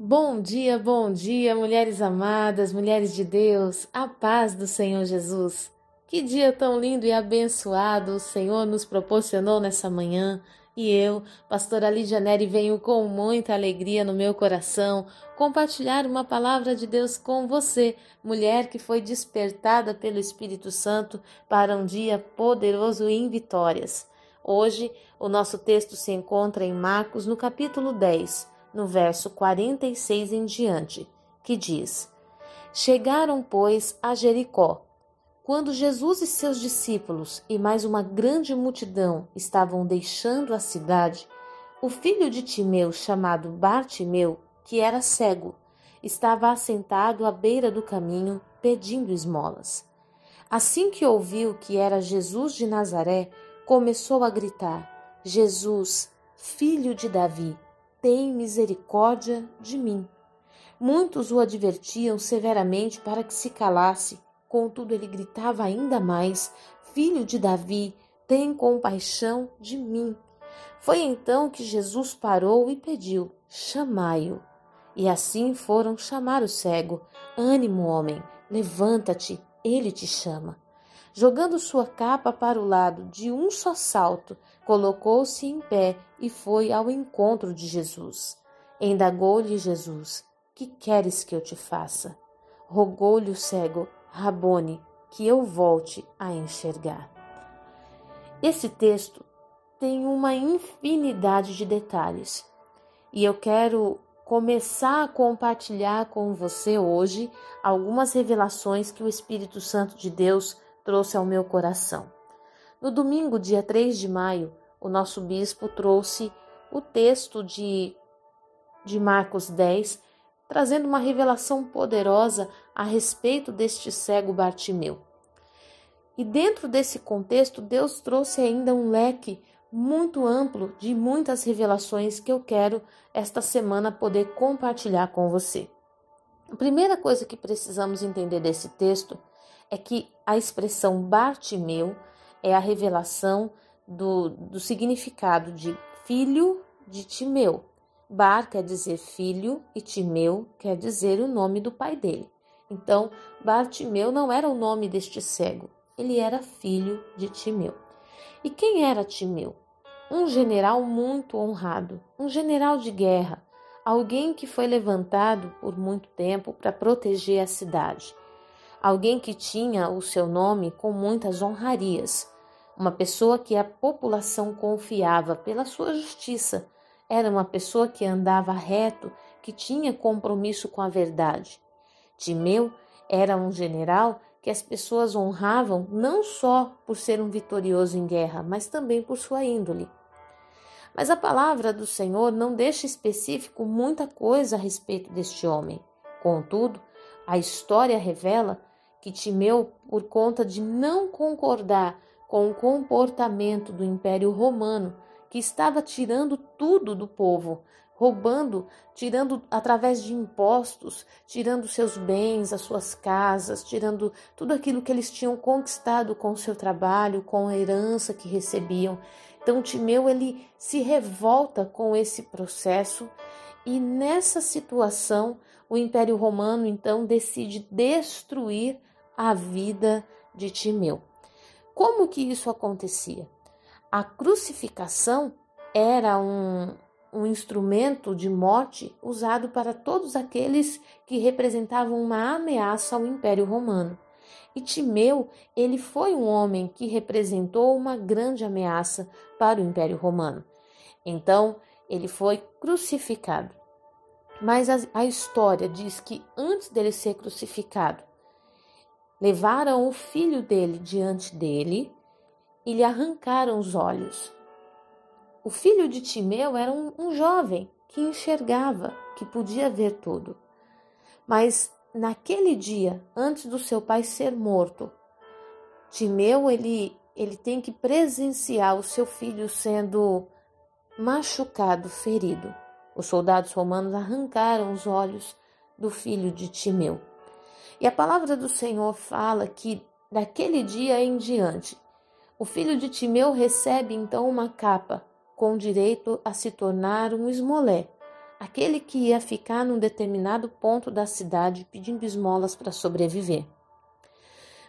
Bom dia, bom dia, mulheres amadas, mulheres de Deus, a paz do Senhor Jesus. Que dia tão lindo e abençoado o Senhor nos proporcionou nessa manhã. E eu, pastora Lídia Neri, venho com muita alegria no meu coração compartilhar uma palavra de Deus com você, mulher que foi despertada pelo Espírito Santo para um dia poderoso em vitórias. Hoje, o nosso texto se encontra em Marcos, no capítulo 10 no verso 46 em diante, que diz: Chegaram, pois, a Jericó. Quando Jesus e seus discípulos e mais uma grande multidão estavam deixando a cidade, o filho de Timeu, chamado Bartimeu, que era cego, estava assentado à beira do caminho, pedindo esmolas. Assim que ouviu que era Jesus de Nazaré, começou a gritar: Jesus, filho de Davi, tem misericórdia de mim. Muitos o advertiam severamente para que se calasse, contudo ele gritava ainda mais: Filho de Davi, tem compaixão de mim. Foi então que Jesus parou e pediu: Chamai-o. E assim foram chamar o cego: Ânimo, homem, levanta-te, ele te chama. Jogando sua capa para o lado de um só salto, colocou-se em pé e foi ao encontro de Jesus. Indagou-lhe Jesus: Que queres que eu te faça? Rogou-lhe o cego: Rabone, que eu volte a enxergar. Esse texto tem uma infinidade de detalhes e eu quero começar a compartilhar com você hoje algumas revelações que o Espírito Santo de Deus trouxe ao meu coração. No domingo, dia 3 de maio, o nosso bispo trouxe o texto de, de Marcos 10, trazendo uma revelação poderosa a respeito deste cego Bartimeu. E dentro desse contexto, Deus trouxe ainda um leque muito amplo de muitas revelações que eu quero esta semana poder compartilhar com você. A primeira coisa que precisamos entender desse texto é que a expressão Bartimeu é a revelação do, do significado de filho de Timeu. Bar quer dizer filho e Timeu quer dizer o nome do pai dele. Então, Bartimeu não era o nome deste cego, ele era filho de Timeu. E quem era Timeu? Um general muito honrado, um general de guerra, alguém que foi levantado por muito tempo para proteger a cidade alguém que tinha o seu nome com muitas honrarias, uma pessoa que a população confiava pela sua justiça, era uma pessoa que andava reto, que tinha compromisso com a verdade. Timeu era um general que as pessoas honravam não só por ser um vitorioso em guerra, mas também por sua índole. Mas a palavra do Senhor não deixa específico muita coisa a respeito deste homem. Contudo, a história revela que Timeu, por conta de não concordar com o comportamento do Império Romano, que estava tirando tudo do povo, roubando, tirando através de impostos, tirando seus bens, as suas casas, tirando tudo aquilo que eles tinham conquistado com o seu trabalho, com a herança que recebiam. Então Timeu ele se revolta com esse processo e nessa situação o Império Romano então decide destruir a vida de Timeu. Como que isso acontecia? A crucificação era um, um instrumento de morte usado para todos aqueles que representavam uma ameaça ao Império Romano. E Timeu, ele foi um homem que representou uma grande ameaça para o Império Romano. Então, ele foi crucificado. Mas a, a história diz que antes dele ser crucificado, Levaram o filho dele diante dele e lhe arrancaram os olhos. O filho de Timeu era um, um jovem que enxergava, que podia ver tudo. Mas naquele dia, antes do seu pai ser morto, Timeu ele, ele tem que presenciar o seu filho sendo machucado, ferido. Os soldados romanos arrancaram os olhos do filho de Timeu. E a palavra do Senhor fala que daquele dia em diante, o filho de Timeu recebe então uma capa com direito a se tornar um esmolé, aquele que ia ficar num determinado ponto da cidade pedindo esmolas para sobreviver.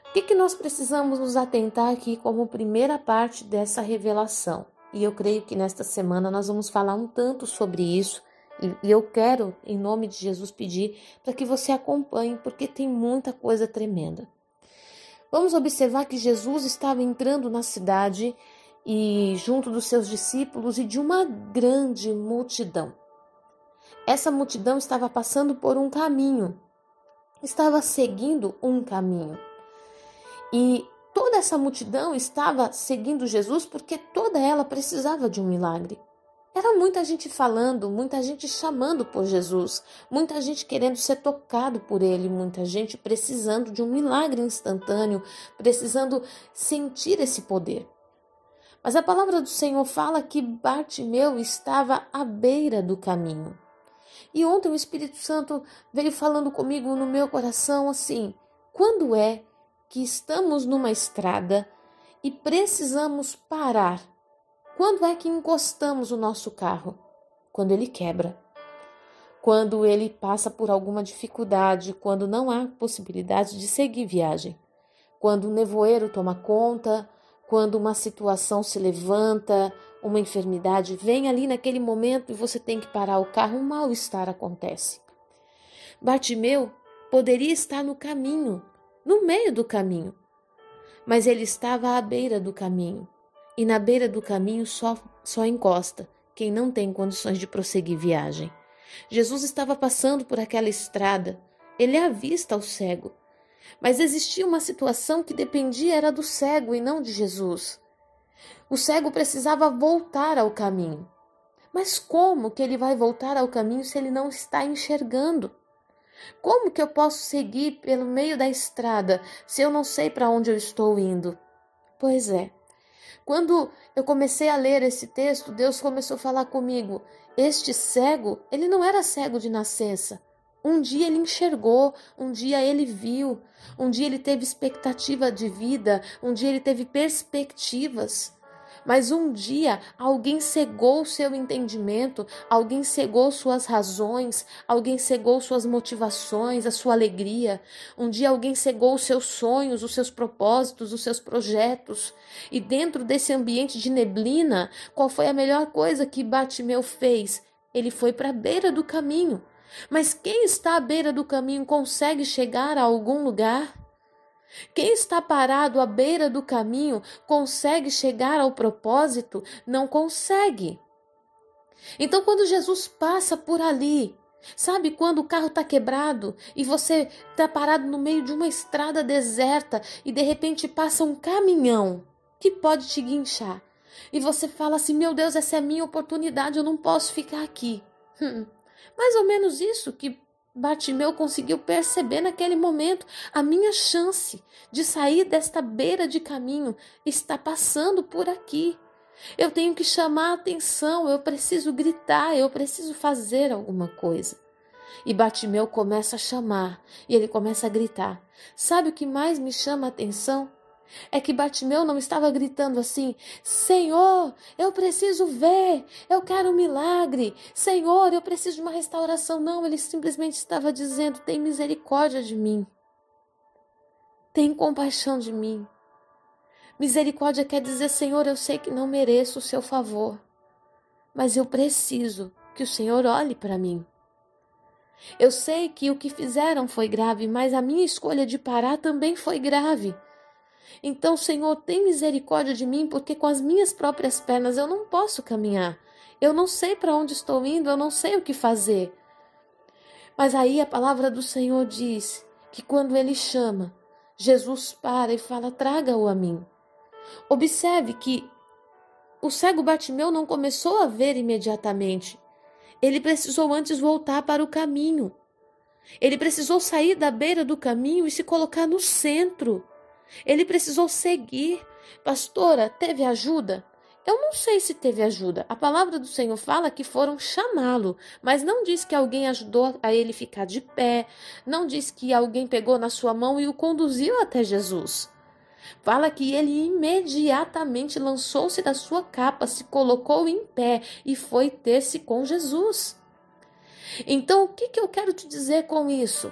O que, que nós precisamos nos atentar aqui como primeira parte dessa revelação? E eu creio que nesta semana nós vamos falar um tanto sobre isso. E eu quero, em nome de Jesus, pedir para que você acompanhe, porque tem muita coisa tremenda. Vamos observar que Jesus estava entrando na cidade e junto dos seus discípulos e de uma grande multidão. Essa multidão estava passando por um caminho, estava seguindo um caminho. E toda essa multidão estava seguindo Jesus porque toda ela precisava de um milagre. Era muita gente falando, muita gente chamando por Jesus, muita gente querendo ser tocado por ele, muita gente precisando de um milagre instantâneo, precisando sentir esse poder. Mas a palavra do Senhor fala que Bartimeu estava à beira do caminho. E ontem o Espírito Santo veio falando comigo no meu coração assim: quando é que estamos numa estrada e precisamos parar? Quando é que encostamos o nosso carro? Quando ele quebra. Quando ele passa por alguma dificuldade, quando não há possibilidade de seguir viagem. Quando o nevoeiro toma conta, quando uma situação se levanta, uma enfermidade vem ali naquele momento e você tem que parar o carro, um mal-estar acontece. Bartimeu poderia estar no caminho, no meio do caminho, mas ele estava à beira do caminho, e na beira do caminho só, só encosta quem não tem condições de prosseguir viagem. Jesus estava passando por aquela estrada, ele avista o cego, mas existia uma situação que dependia era do cego e não de Jesus. O cego precisava voltar ao caminho. Mas como que ele vai voltar ao caminho se ele não está enxergando? Como que eu posso seguir pelo meio da estrada se eu não sei para onde eu estou indo? Pois é. Quando eu comecei a ler esse texto, Deus começou a falar comigo. Este cego, ele não era cego de nascença. Um dia ele enxergou, um dia ele viu, um dia ele teve expectativa de vida, um dia ele teve perspectivas. Mas um dia alguém cegou seu entendimento, alguém cegou suas razões, alguém cegou suas motivações, a sua alegria. Um dia alguém cegou os seus sonhos, os seus propósitos, os seus projetos. E dentro desse ambiente de neblina, qual foi a melhor coisa que Batimeu fez? Ele foi para a beira do caminho. Mas quem está à beira do caminho consegue chegar a algum lugar? Quem está parado à beira do caminho consegue chegar ao propósito? Não consegue. Então, quando Jesus passa por ali, sabe quando o carro está quebrado e você está parado no meio de uma estrada deserta e de repente passa um caminhão que pode te guinchar e você fala assim: Meu Deus, essa é a minha oportunidade, eu não posso ficar aqui. Hum, mais ou menos isso que Bartimeu conseguiu perceber naquele momento. A minha chance de sair desta beira de caminho está passando por aqui. Eu tenho que chamar a atenção, eu preciso gritar, eu preciso fazer alguma coisa. E Bartimeu começa a chamar, e ele começa a gritar. Sabe o que mais me chama a atenção? É que Bartimeu não estava gritando assim: Senhor, eu preciso ver, eu quero um milagre, Senhor, eu preciso de uma restauração. Não, ele simplesmente estava dizendo: Tem misericórdia de mim, tem compaixão de mim. Misericórdia quer dizer: Senhor, eu sei que não mereço o seu favor, mas eu preciso que o Senhor olhe para mim. Eu sei que o que fizeram foi grave, mas a minha escolha de parar também foi grave. Então, Senhor, tem misericórdia de mim, porque com as minhas próprias pernas eu não posso caminhar. Eu não sei para onde estou indo, eu não sei o que fazer. Mas aí a palavra do Senhor diz que quando ele chama, Jesus para e fala: traga-o a mim. Observe que o cego Bartimeu não começou a ver imediatamente. Ele precisou antes voltar para o caminho. Ele precisou sair da beira do caminho e se colocar no centro. Ele precisou seguir. Pastora, teve ajuda? Eu não sei se teve ajuda. A palavra do Senhor fala que foram chamá-lo, mas não diz que alguém ajudou a ele ficar de pé, não diz que alguém pegou na sua mão e o conduziu até Jesus. Fala que ele imediatamente lançou-se da sua capa, se colocou em pé e foi ter-se com Jesus. Então, o que, que eu quero te dizer com isso?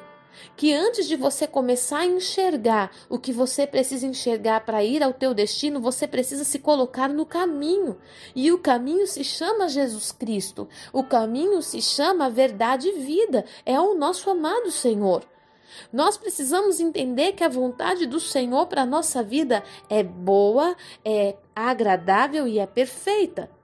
Que antes de você começar a enxergar o que você precisa enxergar para ir ao teu destino, você precisa se colocar no caminho. E o caminho se chama Jesus Cristo. O caminho se chama verdade e vida. É o nosso amado Senhor. Nós precisamos entender que a vontade do Senhor para a nossa vida é boa, é agradável e é perfeita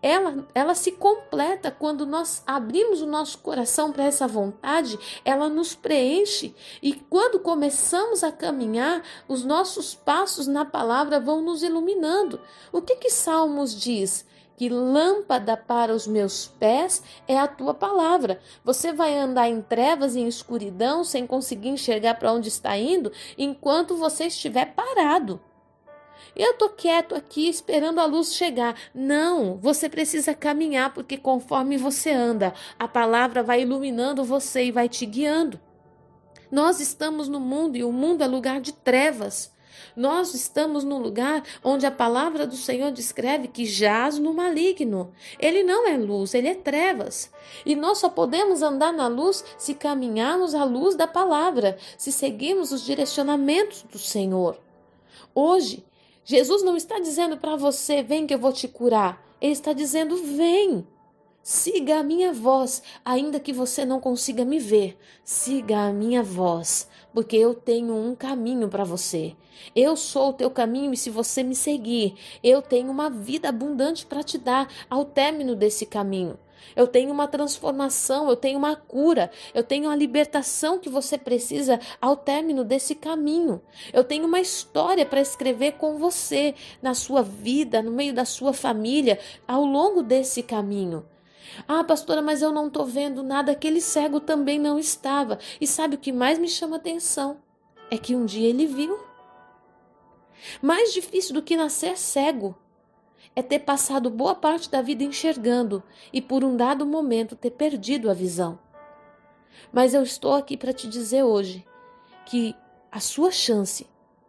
ela, ela se completa quando nós abrimos o nosso coração para essa vontade, ela nos preenche e quando começamos a caminhar, os nossos passos na palavra vão nos iluminando. O que que Salmos diz? que lâmpada para os meus pés é a tua palavra. Você vai andar em trevas e em escuridão sem conseguir enxergar para onde está indo enquanto você estiver parado. Eu tô quieto aqui esperando a luz chegar. Não, você precisa caminhar porque conforme você anda, a palavra vai iluminando você e vai te guiando. Nós estamos no mundo e o mundo é lugar de trevas. Nós estamos no lugar onde a palavra do Senhor descreve que jaz no maligno. Ele não é luz, ele é trevas. E nós só podemos andar na luz se caminharmos à luz da palavra, se seguirmos os direcionamentos do Senhor. Hoje, Jesus não está dizendo para você, vem que eu vou te curar. Ele está dizendo, vem. Siga a minha voz, ainda que você não consiga me ver. Siga a minha voz, porque eu tenho um caminho para você. Eu sou o teu caminho e se você me seguir, eu tenho uma vida abundante para te dar ao término desse caminho. Eu tenho uma transformação, eu tenho uma cura, eu tenho a libertação que você precisa ao término desse caminho. Eu tenho uma história para escrever com você na sua vida, no meio da sua família, ao longo desse caminho. Ah, pastora, mas eu não estou vendo nada. Aquele cego também não estava. E sabe o que mais me chama atenção? É que um dia ele viu. Mais difícil do que nascer cego é ter passado boa parte da vida enxergando e por um dado momento ter perdido a visão. Mas eu estou aqui para te dizer hoje que a sua chance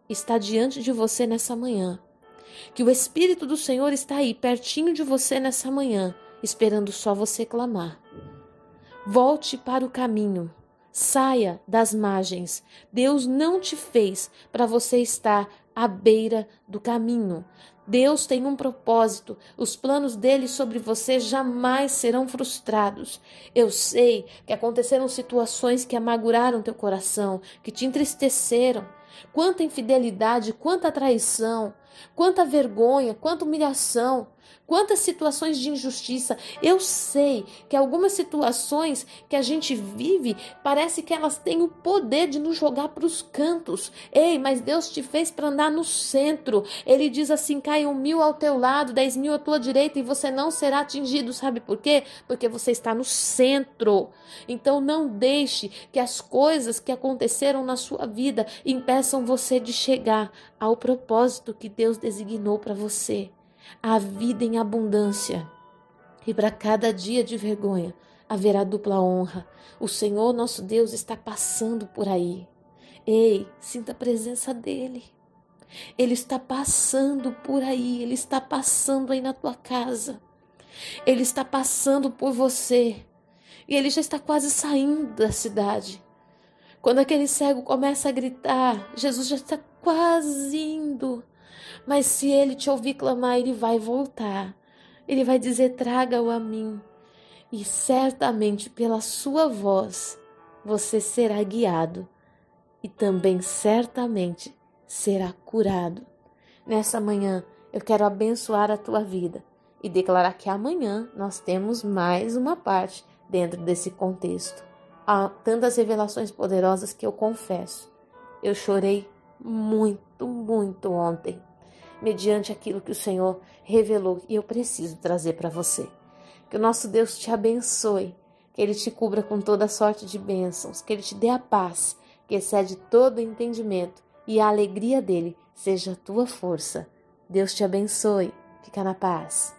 está diante de você nessa manhã. Que o Espírito do Senhor está aí, pertinho de você nessa manhã, esperando só você clamar. Volte para o caminho. Saia das margens. Deus não te fez para você estar à beira do caminho. Deus tem um propósito, os planos dele sobre você jamais serão frustrados. Eu sei que aconteceram situações que amarguraram teu coração, que te entristeceram. Quanta infidelidade, quanta traição, quanta vergonha, quanta humilhação. Quantas situações de injustiça. Eu sei que algumas situações que a gente vive parece que elas têm o poder de nos jogar para os cantos. Ei, mas Deus te fez para andar no centro. Ele diz assim: caiam mil ao teu lado, dez mil à tua direita e você não será atingido. Sabe por quê? Porque você está no centro. Então não deixe que as coisas que aconteceram na sua vida impeçam você de chegar ao propósito que Deus designou para você a vida em abundância. E para cada dia de vergonha haverá dupla honra. O Senhor nosso Deus está passando por aí. Ei, sinta a presença dEle. Ele está passando por aí, ele está passando aí na tua casa. Ele está passando por você. E ele já está quase saindo da cidade. Quando aquele cego começa a gritar, Jesus já está quase indo. Mas se ele te ouvir clamar, ele vai voltar. Ele vai dizer: traga-o a mim. E certamente pela sua voz você será guiado e também certamente será curado. Nessa manhã eu quero abençoar a tua vida e declarar que amanhã nós temos mais uma parte dentro desse contexto. Há tantas revelações poderosas que eu confesso. Eu chorei muito, muito ontem mediante aquilo que o Senhor revelou e eu preciso trazer para você. Que o nosso Deus te abençoe, que Ele te cubra com toda sorte de bênçãos, que Ele te dê a paz que excede todo entendimento e a alegria dele seja a tua força. Deus te abençoe. Fica na paz.